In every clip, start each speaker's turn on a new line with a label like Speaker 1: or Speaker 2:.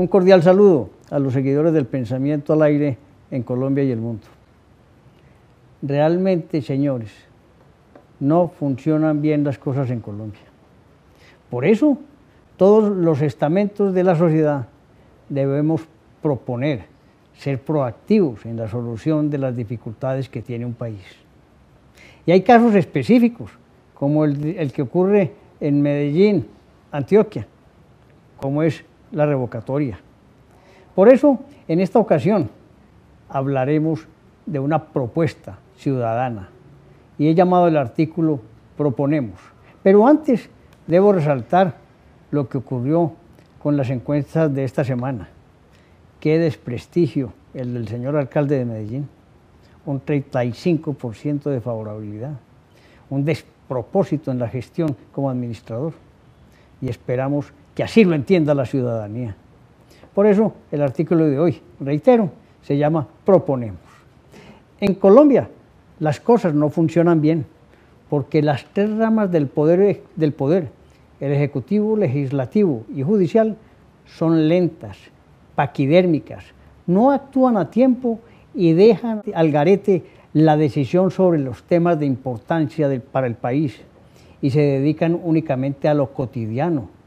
Speaker 1: Un cordial saludo a los seguidores del pensamiento al aire en Colombia y el mundo. Realmente, señores, no funcionan bien las cosas en Colombia. Por eso, todos los estamentos de la sociedad debemos proponer, ser proactivos en la solución de las dificultades que tiene un país. Y hay casos específicos, como el, que ocurre en Medellín, Antioquia, como es la revocatoria. Por eso, en esta ocasión, hablaremos de una propuesta ciudadana y he llamado el artículo Proponemos. Pero antes debo resaltar lo que ocurrió con las encuestas de esta semana. Qué desprestigio el del señor alcalde de Medellín. Un 35% de favorabilidad. Un despropósito en la gestión como administrador. Y esperamos que así lo entienda la ciudadanía. Por eso el artículo de hoy, reitero, se llama Proponemos. En Colombia las cosas no funcionan bien porque las tres ramas del poder, del poder, el ejecutivo, legislativo y judicial, son lentas, paquidérmicas, no actúan a tiempo y dejan al garete la decisión sobre los temas de importancia para el país y se dedican únicamente a lo cotidiano.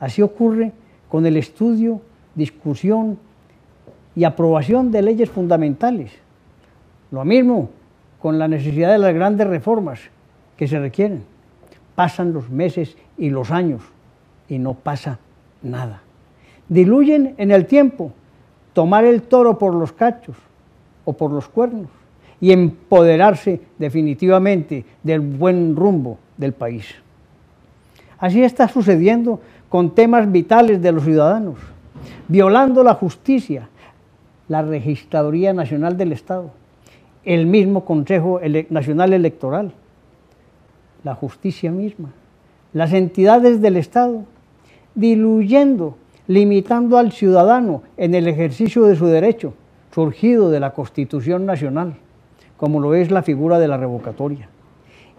Speaker 1: Así ocurre con el estudio, discusión y aprobación de leyes fundamentales. Lo mismo con la necesidad de las grandes reformas que se requieren. Pasan los meses y los años y no pasa nada. Diluyen en el tiempo tomar el toro por los cachos o por los cuernos y empoderarse definitivamente del buen rumbo del país. Así está sucediendo con temas vitales de los ciudadanos, violando la justicia, la Registraduría Nacional del Estado, el mismo Consejo Nacional Electoral, la justicia misma, las entidades del Estado, diluyendo, limitando al ciudadano en el ejercicio de su derecho, surgido de la Constitución Nacional, como lo es la figura de la revocatoria.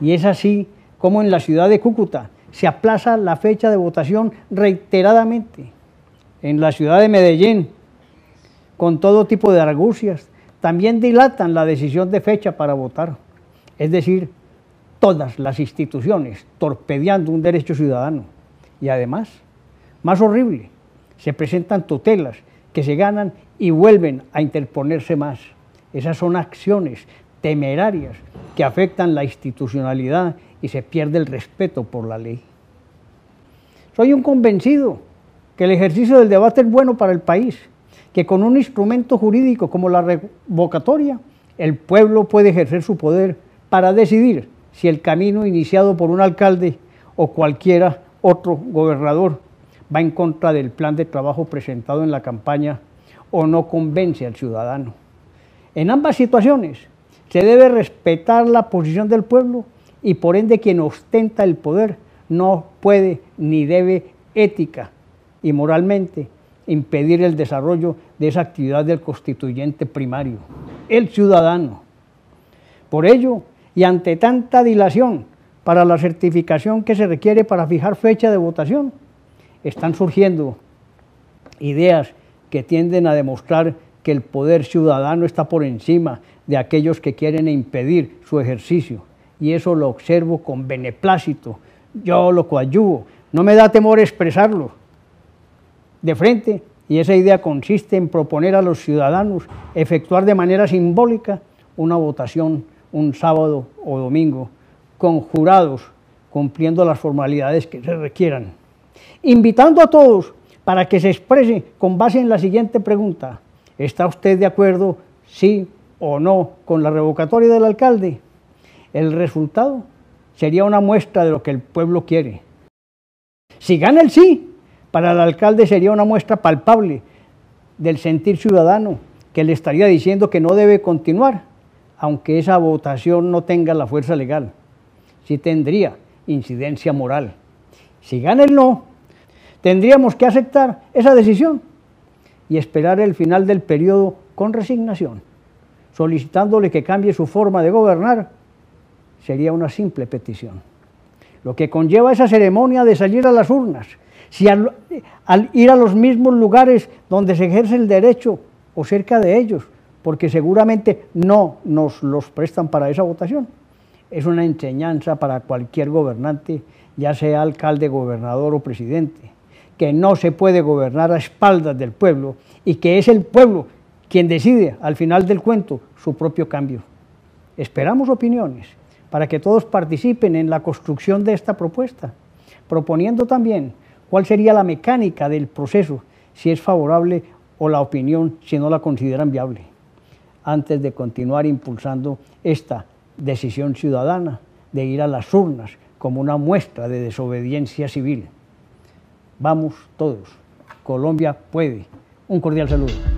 Speaker 1: Y es así como en la ciudad de Cúcuta se aplaza la fecha de votación reiteradamente. En la ciudad de Medellín, con todo tipo de argucias, también dilatan la decisión de fecha para votar. Es decir, todas las instituciones torpedeando un derecho ciudadano. Y además, más horrible, se presentan tutelas que se ganan y vuelven a interponerse más. Esas son acciones temerarias que afectan la institucionalidad y se pierde el respeto por la ley. Soy un convencido que el ejercicio del debate es bueno para el país, que con un instrumento jurídico como la revocatoria, el pueblo puede ejercer su poder para decidir si el camino iniciado por un alcalde o cualquiera otro gobernador va en contra del plan de trabajo presentado en la campaña o no convence al ciudadano. En ambas situaciones se debe respetar la posición del pueblo y por ende quien ostenta el poder no puede ni debe ética y moralmente impedir el desarrollo de esa actividad del constituyente primario, el ciudadano. Por ello, y ante tanta dilación para la certificación que se requiere para fijar fecha de votación, están surgiendo ideas que tienden a demostrar que el poder ciudadano está por encima de aquellos que quieren impedir su ejercicio. Y eso lo observo con beneplácito, yo lo coadyuvo, no me da temor expresarlo de frente, y esa idea consiste en proponer a los ciudadanos efectuar de manera simbólica una votación un sábado o domingo con jurados cumpliendo las formalidades que se requieran. Invitando a todos para que se exprese con base en la siguiente pregunta. ¿Está usted de acuerdo, sí o no, con la revocatoria del alcalde? El resultado sería una muestra de lo que el pueblo quiere. Si gana el sí, para el alcalde sería una muestra palpable del sentir ciudadano que le estaría diciendo que no debe continuar aunque esa votación no tenga la fuerza legal, sí tendría incidencia moral. Si gana el no, tendríamos que aceptar esa decisión y esperar el final del periodo con resignación, solicitándole que cambie su forma de gobernar, sería una simple petición. Lo que conlleva esa ceremonia de salir a las urnas, Si al, ir a los mismos lugares donde se ejerce el derecho o cerca de ellos, porque seguramente no nos los prestan para esa votación. Es una enseñanza para cualquier gobernante, ya sea alcalde, gobernador o presidente, que no se puede gobernar a espaldas del pueblo y que es el pueblo quien decide al final del cuento su propio cambio. Esperamos opiniones para que todos participen en la construcción de esta propuesta, proponiendo también cuál sería la mecánica del proceso, si es favorable o la opinión si no la consideran viable, antes de continuar impulsando esta decisión ciudadana de ir a las urnas como una muestra de desobediencia civil. Vamos todos, Colombia puede. Un cordial saludo.